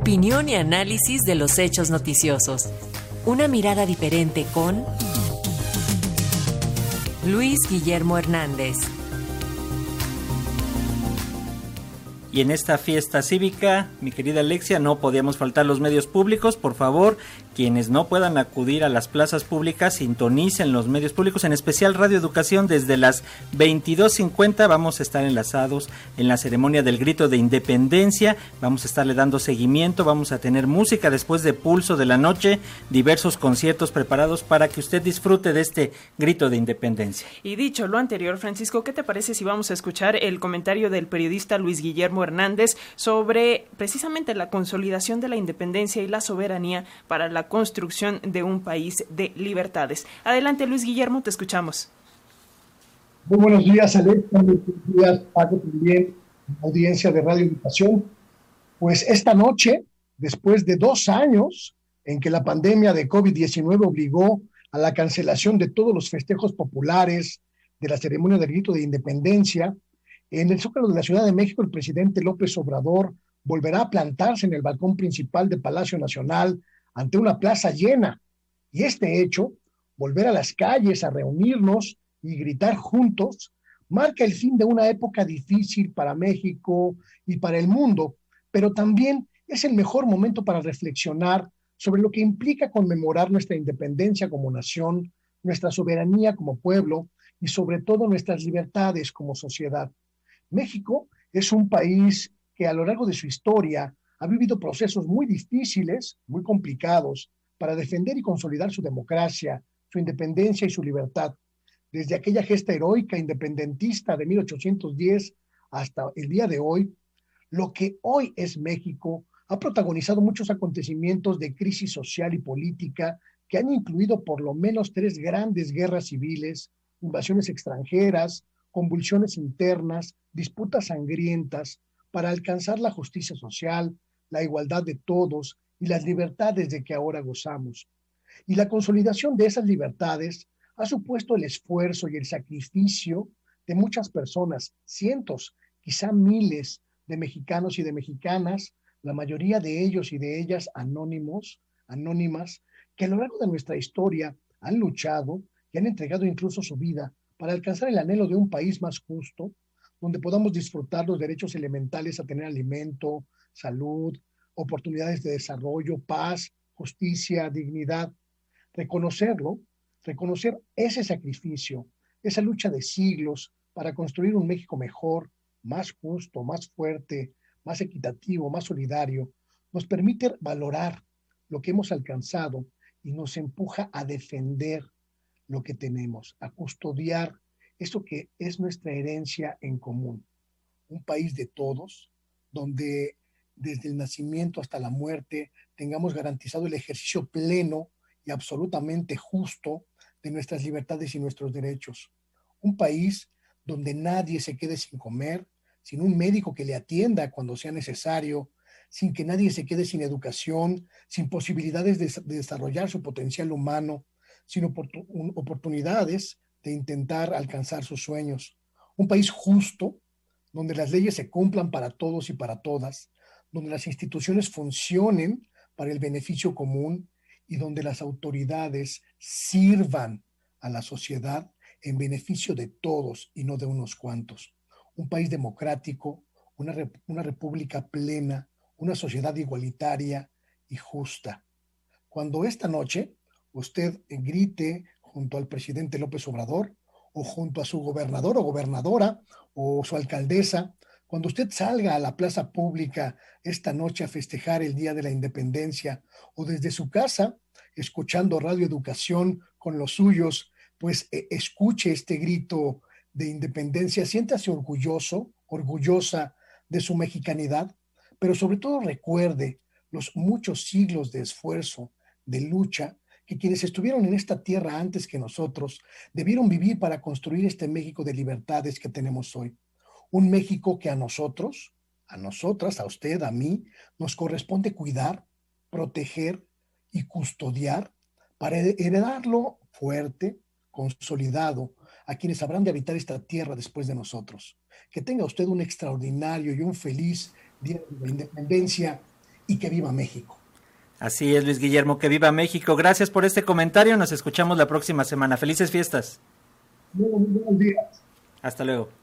Opinión y análisis de los hechos noticiosos. Una mirada diferente con Luis Guillermo Hernández. Y en esta fiesta cívica, mi querida Alexia, no podíamos faltar los medios públicos. Por favor, quienes no puedan acudir a las plazas públicas, sintonicen los medios públicos, en especial Radio Educación, desde las 22.50 vamos a estar enlazados en la ceremonia del grito de independencia, vamos a estarle dando seguimiento, vamos a tener música después de Pulso de la Noche, diversos conciertos preparados para que usted disfrute de este grito de independencia. Y dicho lo anterior, Francisco, ¿qué te parece si vamos a escuchar el comentario del periodista Luis Guillermo Hernández sobre precisamente la consolidación de la independencia y la soberanía para la construcción de un país de libertades. Adelante, Luis Guillermo, te escuchamos. Muy buenos días, Alex. Buenos días, Paco, también, audiencia de Radio Educación. Pues esta noche, después de dos años en que la pandemia de COVID-19 obligó a la cancelación de todos los festejos populares, de la ceremonia del grito de independencia, en el Zócalo de la Ciudad de México, el presidente López Obrador volverá a plantarse en el balcón principal de Palacio Nacional ante una plaza llena. Y este hecho, volver a las calles a reunirnos y gritar juntos, marca el fin de una época difícil para México y para el mundo, pero también es el mejor momento para reflexionar sobre lo que implica conmemorar nuestra independencia como nación, nuestra soberanía como pueblo y sobre todo nuestras libertades como sociedad. México es un país que a lo largo de su historia ha vivido procesos muy difíciles, muy complicados, para defender y consolidar su democracia, su independencia y su libertad. Desde aquella gesta heroica independentista de 1810 hasta el día de hoy, lo que hoy es México ha protagonizado muchos acontecimientos de crisis social y política que han incluido por lo menos tres grandes guerras civiles, invasiones extranjeras, convulsiones internas, disputas sangrientas para alcanzar la justicia social, la igualdad de todos y las libertades de que ahora gozamos. Y la consolidación de esas libertades ha supuesto el esfuerzo y el sacrificio de muchas personas, cientos, quizá miles de mexicanos y de mexicanas, la mayoría de ellos y de ellas anónimos, anónimas, que a lo largo de nuestra historia han luchado y han entregado incluso su vida para alcanzar el anhelo de un país más justo, donde podamos disfrutar los derechos elementales a tener alimento, salud, oportunidades de desarrollo, paz, justicia, dignidad. Reconocerlo, reconocer ese sacrificio, esa lucha de siglos para construir un México mejor, más justo, más fuerte, más equitativo, más solidario, nos permite valorar lo que hemos alcanzado y nos empuja a defender lo que tenemos, a custodiar eso que es nuestra herencia en común. Un país de todos, donde desde el nacimiento hasta la muerte tengamos garantizado el ejercicio pleno y absolutamente justo de nuestras libertades y nuestros derechos. Un país donde nadie se quede sin comer, sin un médico que le atienda cuando sea necesario, sin que nadie se quede sin educación, sin posibilidades de, desarrollar su potencial humano, sin oportunidades de intentar alcanzar sus sueños. Un país justo, donde las leyes se cumplan para todos y para todas, donde las instituciones funcionen para el beneficio común y donde las autoridades sirvan a la sociedad en beneficio de todos y no de unos cuantos. Un país democrático, una, una república plena, una sociedad igualitaria y justa. Cuando esta noche usted grite junto al presidente López Obrador o junto a su gobernador o gobernadora o su alcaldesa, cuando usted salga a la plaza pública esta noche a festejar el Día de la Independencia o desde su casa, escuchando Radio Educación con los suyos, pues e, escuche este grito de independencia, siéntase orgulloso, orgullosa de su mexicanidad, pero sobre todo recuerde los muchos siglos de esfuerzo, de lucha que quienes estuvieron en esta tierra antes que nosotros debieron vivir para construir este México de libertades que tenemos hoy. Un México que a nosotros, a nosotras, a usted, a mí, nos corresponde cuidar, proteger y custodiar para heredarlo fuerte, consolidado a quienes habrán de habitar esta tierra después de nosotros. Que tenga usted un extraordinario y un feliz día de la independencia y que viva México. Así es, Luis Guillermo, que viva México. Gracias por este comentario. Nos escuchamos la próxima semana. Felices fiestas. Muy buenos días. Hasta luego.